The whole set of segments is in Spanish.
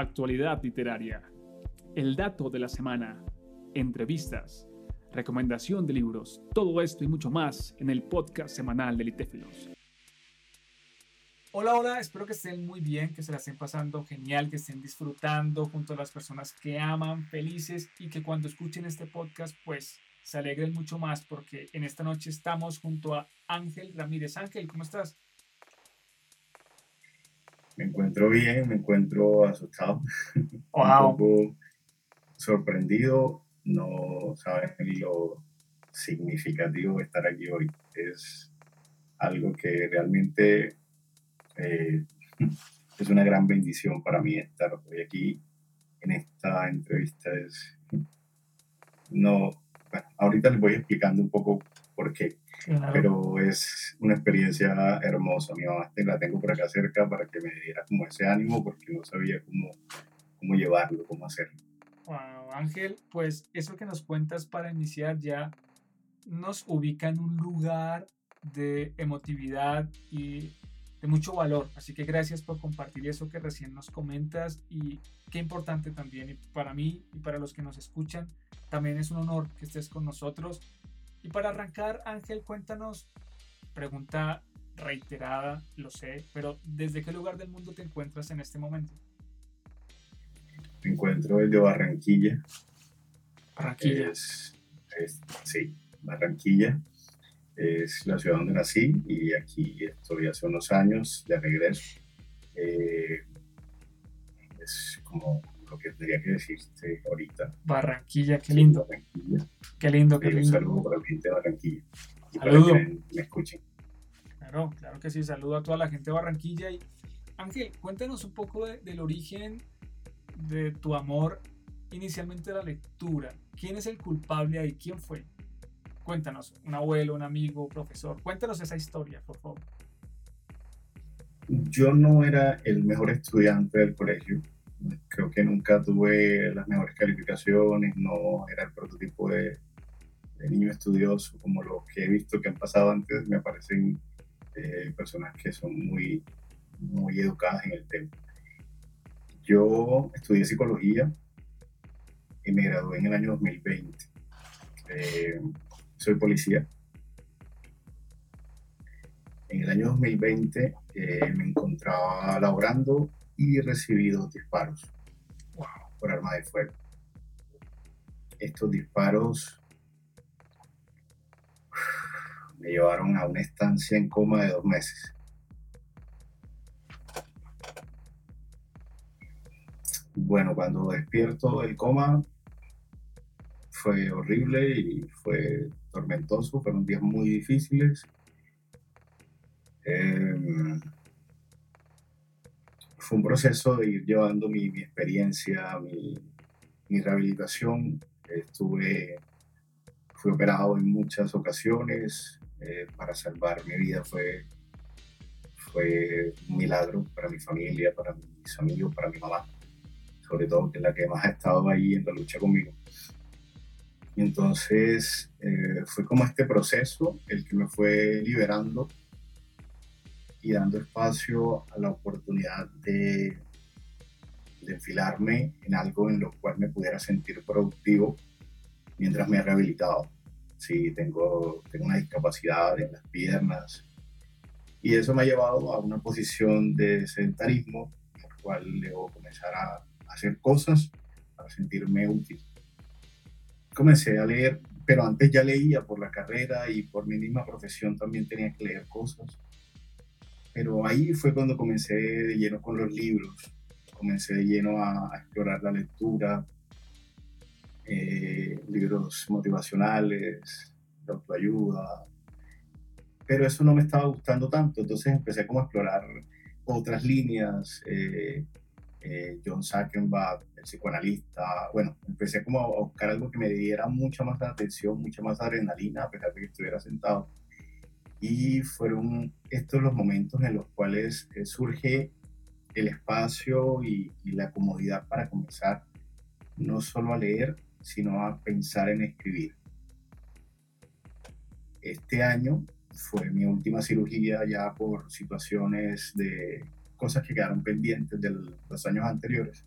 actualidad literaria, el dato de la semana, entrevistas, recomendación de libros, todo esto y mucho más en el podcast semanal de Litéfilos. Hola, hola, espero que estén muy bien, que se la estén pasando genial, que estén disfrutando junto a las personas que aman, felices y que cuando escuchen este podcast pues se alegren mucho más porque en esta noche estamos junto a Ángel Ramírez. Ángel, ¿cómo estás? Me encuentro bien, me encuentro asustado, wow. un poco sorprendido, no saben lo significativo de estar aquí hoy. Es algo que realmente eh, es una gran bendición para mí estar hoy aquí en esta entrevista. Es, no, ahorita les voy explicando un poco por qué, pero es una experiencia hermosa. Mi mamá la tengo por acá cerca para que me diera como ese ánimo porque no sabía cómo, cómo llevarlo, cómo hacerlo. Wow, Ángel, pues eso que nos cuentas para iniciar ya nos ubica en un lugar de emotividad y de mucho valor. Así que gracias por compartir eso que recién nos comentas y qué importante también para mí y para los que nos escuchan. También es un honor que estés con nosotros. Y para arrancar, Ángel, cuéntanos, pregunta reiterada, lo sé, pero ¿desde qué lugar del mundo te encuentras en este momento? Me encuentro desde Barranquilla. Barranquilla. sí, Barranquilla es la ciudad donde nací y aquí estoy hace unos años de regreso. Eh, es como lo que tendría que decirte ahorita. Barranquilla, qué lindo. Barranquilla. Qué lindo, qué lindo. Un saludo para la gente de Barranquilla. Y saludo. Para que me escuchen. Claro, claro que sí. Saludo a toda la gente de Barranquilla. Y Ángel, cuéntanos un poco del origen de tu amor inicialmente a la lectura. ¿Quién es el culpable ahí? ¿Quién fue? Cuéntanos, un abuelo, un amigo, profesor. Cuéntanos esa historia, por favor. Yo no era el mejor estudiante del colegio. Creo que nunca tuve las mejores calificaciones, no era el prototipo de, niño estudioso como los que he visto que han pasado antes. Me parecen eh, personas que son muy, muy educadas en el tema. Yo estudié psicología y me gradué en el año 2020 soy policía. En el año 2020 eh, me encontraba laborando y recibí dos disparos por arma de fuego. Estos disparos me llevaron a una estancia en coma de dos meses. Bueno, cuando despierto del coma fue horrible y fue tormentoso, fueron días muy difíciles. Em, fue un proceso de ir llevando mi, experiencia, mi, rehabilitación. Estuve, fui operado en muchas ocasiones eh, para salvar mi vida. Fue, fue un milagro para mi familia, para mis amigos, para mi mamá, sobre todo que es la que más ha estado ahí en la lucha conmigo. Y entonces eh, fue como este proceso el que me fue liberando y dando espacio a la oportunidad de, de enfilarme en algo en lo cual me pudiera sentir productivo mientras me rehabilitado. Sí, tengo, tengo una discapacidad en las piernas. Y eso me ha llevado a una posición de sedentarismo en la cual debo comenzar a hacer cosas para sentirme útil. Comencé a leer, pero antes ya leía por la carrera y por mi misma profesión también tenía que leer cosas. Pero ahí fue cuando comencé de lleno con los libros, comencé de lleno a, explorar la lectura, eh, libros motivacionales, de autoayuda, pero eso no me estaba gustando tanto, entonces empecé como a explorar otras líneas, eh, eh, John Sackenbach, el psicoanalista. Bueno, empecé como a buscar algo que me diera mucha más atención, mucha más adrenalina, a pesar de que estuviera sentado. Y fueron estos los momentos en los cuales eh, surge el espacio y, la comodidad para comenzar no solo a leer, sino a pensar en escribir. Este año fue mi última cirugía ya por situaciones de cosas que quedaron pendientes de los años anteriores.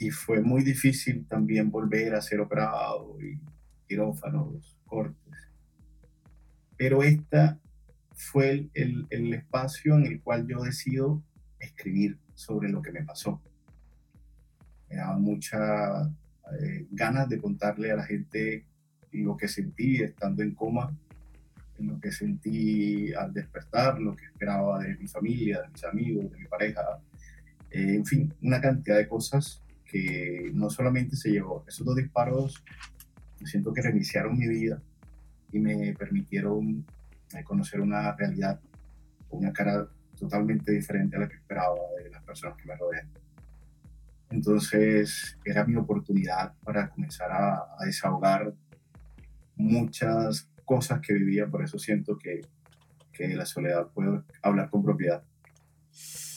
y fue muy difícil también volver a ser operado y quirófanos, cortes. Pero esta fue el, el, espacio en el cual yo decido escribir sobre lo que me pasó. Me daba muchas eh, ganas de contarle a la gente lo que sentí estando en coma, lo que sentí al despertar, lo que esperaba de mi familia, de mis amigos, de mi pareja, eh, en fin, una cantidad de cosas que no solamente se llevó, esos dos disparos, siento que reiniciaron mi vida y me permitieron conocer una realidad, una cara totalmente diferente a la que esperaba de las personas que me rodean. Entonces era mi oportunidad para comenzar a, desahogar muchas cosas que vivía, por eso siento que, que la soledad puedo hablar con propiedad.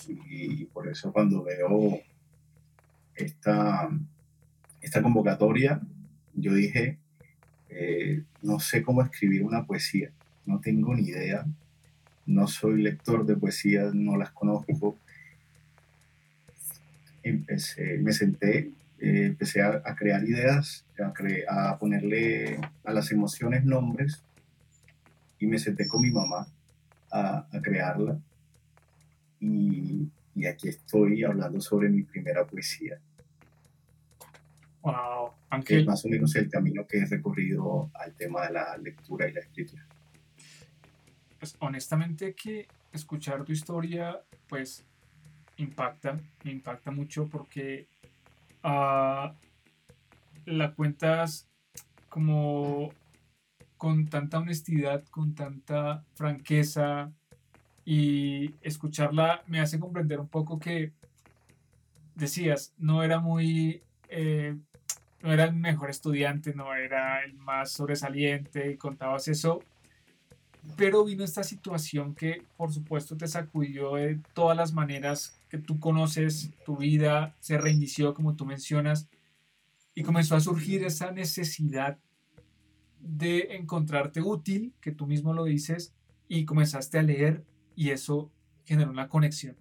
Y por eso cuando veo esta, esta convocatoria, yo dije, eh, no sé cómo escribir una poesía, no tengo ni idea, no soy lector de poesía, no las conozco. Empecé, me senté, eh, empecé a, crear ideas, a, a ponerle a las emociones nombres y me senté con mi mamá a, a crearla. Y, y aquí estoy hablando sobre mi primera poesía. Wow, aunque es más o menos el camino que he recorrido al tema de la lectura y la escritura. Pues honestamente que escuchar tu historia, pues impacta, me impacta mucho porque uh, la cuentas como con tanta honestidad, con tanta franqueza y escucharla me hace comprender un poco que decías, no era muy eh, no era el mejor estudiante, no era el más sobresaliente, y contabas eso, pero vino esta situación que por supuesto te sacudió de todas las maneras que tú conoces, tu vida se reinició como tú mencionas, y comenzó a surgir esa necesidad de encontrarte útil, que tú mismo lo dices, y comenzaste a leer y eso generó una conexión.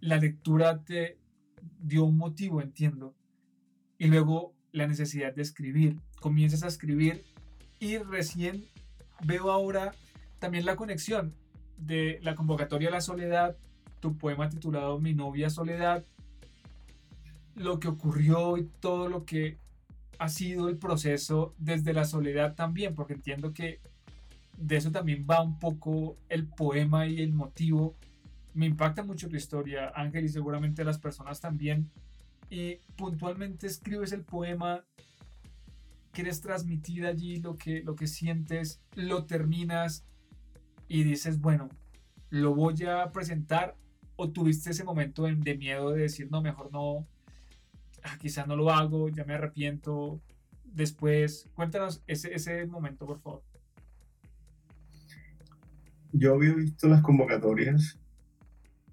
La lectura te dio un motivo, entiendo, y luego la necesidad de escribir. Comienzas a escribir y recién veo ahora también la conexión de la convocatoria a la soledad, tu poema titulado Mi novia soledad, lo que ocurrió y todo lo que ha sido el proceso desde la soledad también, porque entiendo que de eso también va un poco el poema y el motivo. Me impacta mucho tu historia, Ángel, y seguramente las personas también y puntualmente escribes el poema, quieres transmitir allí lo que, lo que sientes, lo terminas y dices, bueno, lo voy a presentar o tuviste ese momento de, miedo de decir, no, mejor no, ah, quizá no lo hago, ya me arrepiento después. Cuéntanos ese, ese momento, por favor. Yo había visto las convocatorias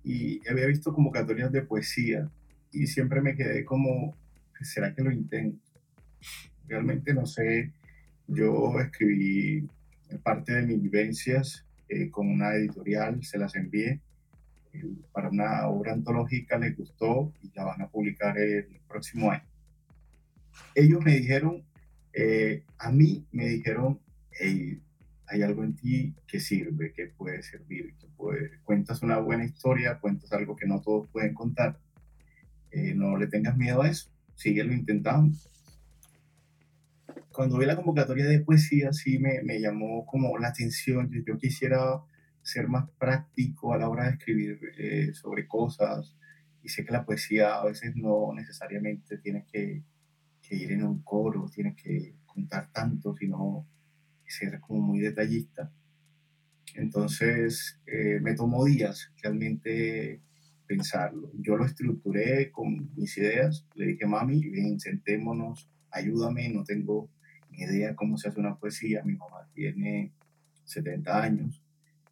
y había visto convocatorias de poesía y siempre me quedé como, ¿será que lo intento? Realmente no sé, yo escribí parte de mis vivencias eh, con una editorial, se las envié para una obra antológica, les gustó y la van a publicar el próximo año. Ellos me dijeron, eh, a mí me dijeron, hay algo en ti que sirve, que puede servir, que puede, cuentas una buena historia, cuentas algo que no todos pueden contar eh, no le tengas miedo a eso, síguelo intentando. Cuando vi la convocatoria de poesía, sí me, me llamó como la atención. Yo, yo, quisiera ser más práctico a la hora de escribir eh, sobre cosas. Y sé que la poesía a veces no necesariamente tiene que, ir en un coro, tiene que contar tanto, sino ser como muy detallista. Entonces, eh, me tomó días realmente pensarlo. Yo lo estructuré con mis ideas, le dije, mami, bien, sentémonos, ayúdame, no tengo ni idea cómo se hace una poesía, mi mamá tiene 70 años,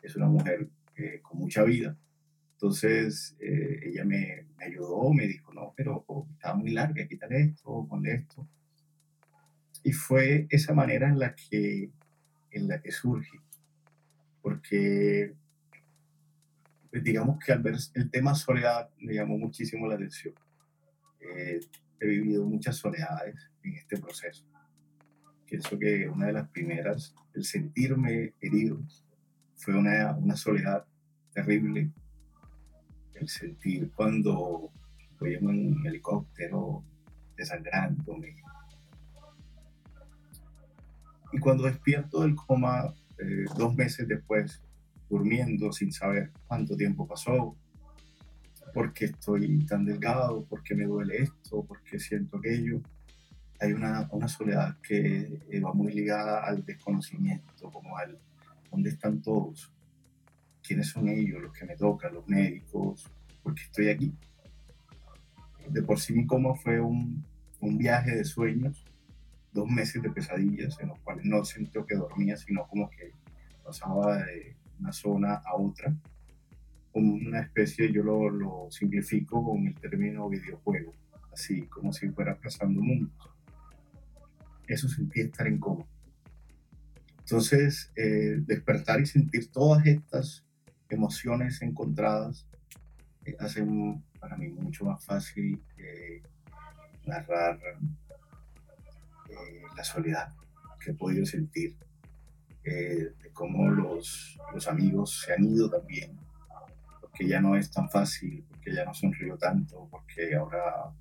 es una mujer eh, con mucha vida. Entonces eh, ella me, me, ayudó, me dijo, no, pero estaba muy larga, quítale esto, ponle esto. Y fue esa manera en la que, en la que surge, porque digamos que al ver el tema soledad me llamó muchísimo la atención. eh, he vivido muchas soledades en este proceso. Pienso que una de las primeras, el sentirme herido, fue una, una soledad terrible. El sentir cuando voy en un helicóptero desangrándome. Y cuando despierto del coma, eh, dos meses después, durmiendo sin saber cuánto tiempo pasó, por qué estoy tan delgado, por qué me duele esto, por qué siento aquello. Hay una, una soledad que eh, va muy ligada al desconocimiento, como al dónde están todos, quiénes son ellos, los que me tocan, los médicos, por qué estoy aquí. De por sí mi coma fue un, un viaje de sueños, dos meses de pesadillas en los cuales no sentí que dormía, sino como que pasaba de una zona a otra una especie, yo lo, lo, simplifico con el término videojuego, así como si fuera pasando mundos. Eso sentí estar en coma. Entonces, eh, despertar y sentir todas estas emociones encontradas eh, hacen para mí mucho más fácil eh, narrar la soledad que he podido sentir, de cómo los, los amigos se han ido también porque ya no es tan fácil, porque ya no sonrío tanto, porque ahora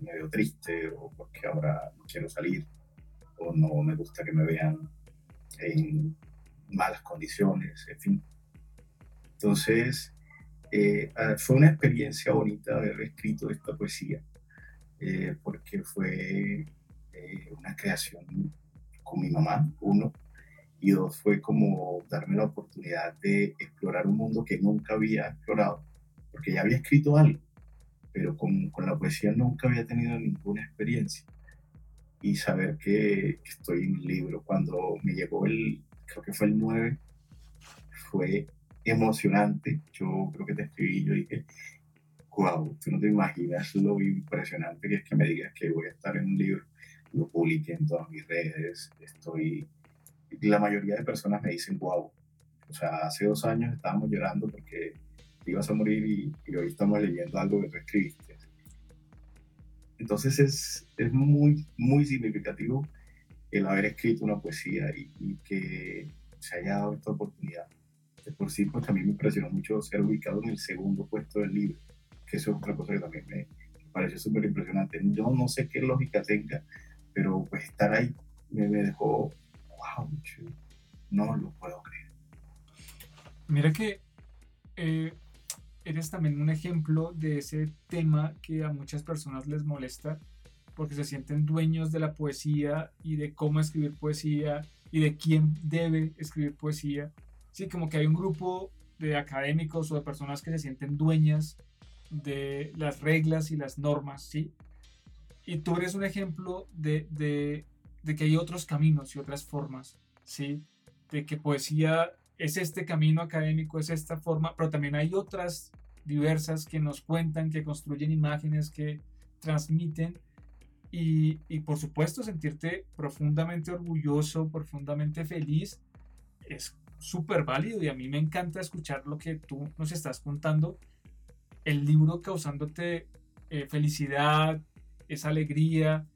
me veo triste o porque ahora no quiero salir o no me gusta que me vean en malas condiciones, en fin. Entonces, eh, fue una experiencia bonita haber escrito esta poesía, eh, porque fue eh, una creación con mi mamá, uno, y dos fue como darme la oportunidad de explorar un mundo que nunca había explorado, porque ya había escrito algo, pero con, con la poesía nunca había tenido ninguna experiencia. Y saber que, estoy en el libro, cuando me llegó el, creo que fue el 9, fue emocionante. Yo creo que te escribí, yo dije, wow, tú no te imaginas lo impresionante que es que me digas que voy a estar en un libro, lo publiqué en todas mis redes, estoy la mayoría de personas me dicen, wow, o sea, hace dos años estábamos llorando porque ibas a morir y, hoy estamos leyendo algo que tú escribiste. Entonces es, es muy, muy significativo el haber escrito una poesía y, que se haya dado esta oportunidad. De por sí, pues también me impresionó mucho ser ubicado en el segundo puesto del libro, que eso es otra cosa que también me, pareció súper impresionante. Yo no sé qué lógica tenga, pero pues estar ahí me, me dejó no lo puedo creer. Mira que eh, eres también un ejemplo de ese tema que a muchas personas les molesta porque se sienten dueños de la poesía y de cómo escribir poesía y de quién debe escribir poesía. Sí, como que hay un grupo de académicos o de personas que se sienten dueñas de las reglas y las normas, ¿sí? Y tú eres un ejemplo de, de de que hay otros caminos y otras formas, ¿sí? De que poesía es este camino académico, es esta forma, pero también hay otras diversas que nos cuentan, que construyen imágenes, que transmiten y, y por supuesto sentirte profundamente orgulloso, profundamente feliz es súper válido y a mí me encanta escuchar lo que tú nos estás contando. El libro causándote eh, felicidad, esa alegría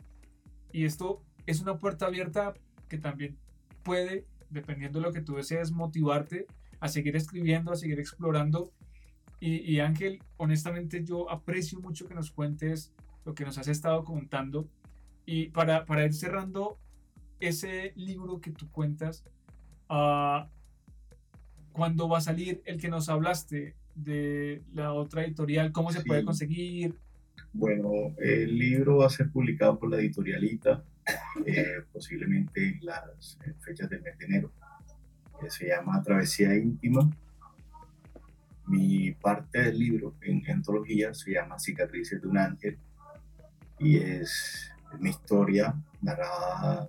y esto es una puerta abierta que también puede, dependiendo de lo que tú desees, motivarte a seguir escribiendo, a seguir explorando. Y, Ángel, honestamente yo aprecio mucho que nos cuentes lo que nos has estado contando. Y para, para ir cerrando ese libro que tú cuentas, uh, ¿cuándo va a salir el que nos hablaste de la otra editorial? ¿Cómo se puede conseguir? Bueno, el libro va a ser publicado por la editorialita eh, posiblemente en las fechas del mes de enero. se llama Travesía Íntima. Mi parte del libro en antología se llama Cicatrices de un Ángel y es mi historia narrada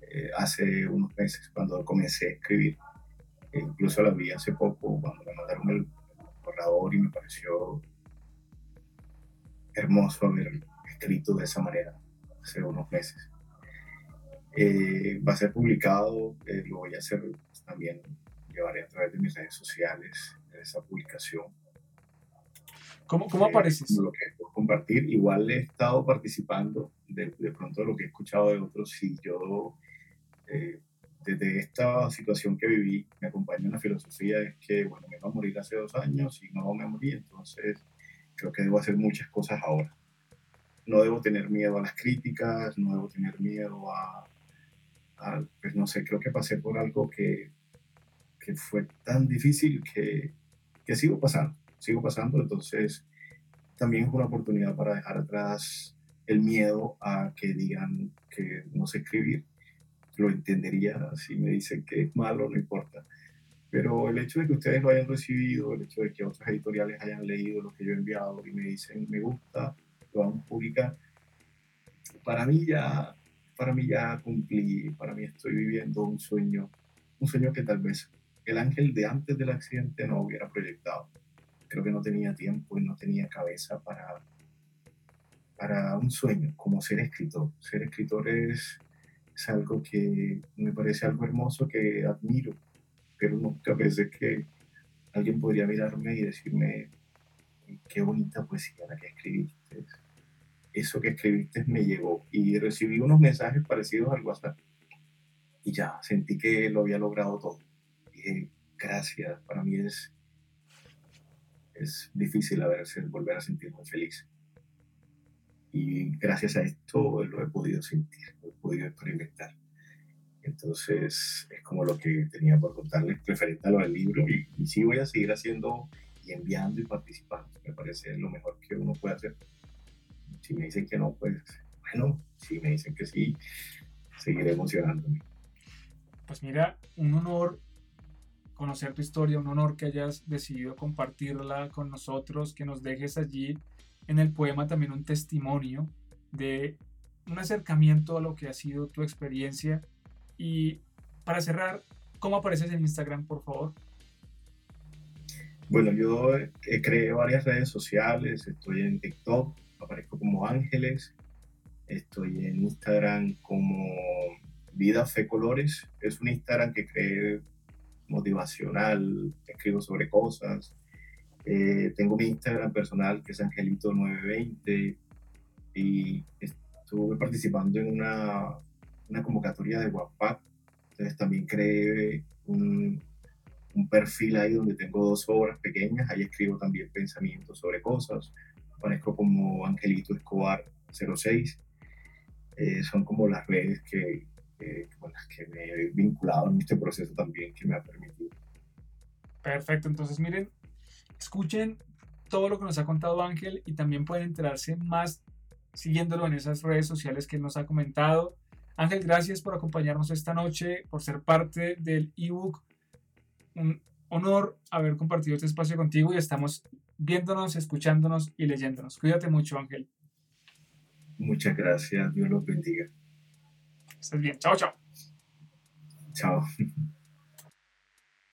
eh, hace unos meses cuando comencé a escribir. E incluso la vi hace poco cuando me mandaron el borrador y me pareció hermoso haber escrito de esa manera hace unos meses. Eh, va a ser publicado, eh, lo voy a hacer también, llevaré a través de mis redes sociales esa publicación. ¿Cómo, cómo eh, apareces? Lo que compartir. Igual he estado participando de, de pronto de lo que he escuchado de otros y yo eh, desde esta situación que viví me acompaña una filosofía es que, bueno, me iba a morir hace dos años y no me morí, entonces creo que debo hacer muchas cosas ahora. No debo tener miedo a las críticas, no debo tener miedo a, pues no sé, creo que pasé por algo que, que fue tan difícil que, que sigo pasando, sigo pasando, entonces también es una oportunidad para dejar atrás el miedo a que digan que no sé escribir. Lo entendería si me dicen que es malo, no importa. Pero el hecho de que ustedes lo hayan recibido, el hecho de que otras editoriales hayan leído lo que yo he enviado y me dicen me gusta, lo vamos a publicar, para mí ya, para mí ya cumplí, para mí estoy viviendo un sueño, un sueño que tal vez el ángel de antes del accidente no hubiera proyectado creo que no tenía tiempo y no tenía cabeza para, para un sueño, como ser escritor. Ser escritor es, es algo que me parece algo hermoso, que admiro, pero nunca pensé que alguien podría mirarme y decirme, qué bonita poesía la que escribiste. Eso que escribiste me llegó y recibí unos mensajes parecidos al WhatsApp y ya sentí que lo había logrado todo. Dije, gracias, para mí es es difícil volver a sentirme feliz. Y gracias a esto lo he podido sentir, lo he podido experimentar. Entonces es como lo que tenía por contarles referente a lo del libro y, y sí voy a seguir haciendo y enviando y participando. Me parece lo mejor que uno puede hacer. Si me dicen que no, pues bueno, si me dicen que sí, seguiré emocionándome. Pues mira, un honor conocer tu historia, un honor que hayas decidido compartirla con nosotros, que nos dejes allí en el poema también un testimonio de un acercamiento a lo que ha sido tu experiencia. Y para cerrar, ¿cómo apareces en Instagram, por favor? Bueno, yo creé varias redes sociales, estoy en TikTok, Estoy en Instagram como Vida Fe Colores, es un Instagram que creé motivacional, escribo sobre cosas. Eh, tengo mi Instagram personal que es Angelito920 y estuve participando en una, una convocatoria de WhatsApp. Entonces también creé un, un, perfil ahí donde tengo dos obras pequeñas. Ahí escribo también pensamientos sobre cosas. Aparezco como Angelito Escobar 06. Eh, son como las redes que, con las que me he vinculado en este proceso también que me ha permitido. Perfecto, entonces miren, escuchen todo lo que nos ha contado Ángel y también pueden enterarse más siguiéndolo en esas redes sociales que nos ha comentado. Ángel, gracias por acompañarnos esta noche, por ser parte del ebook. Un honor haber compartido este espacio contigo y estamos viéndonos, escuchándonos y leyéndonos. Cuídate mucho, Ángel. Muchas gracias. Dios los bendiga. Estés bien. Chao, chao. Chao.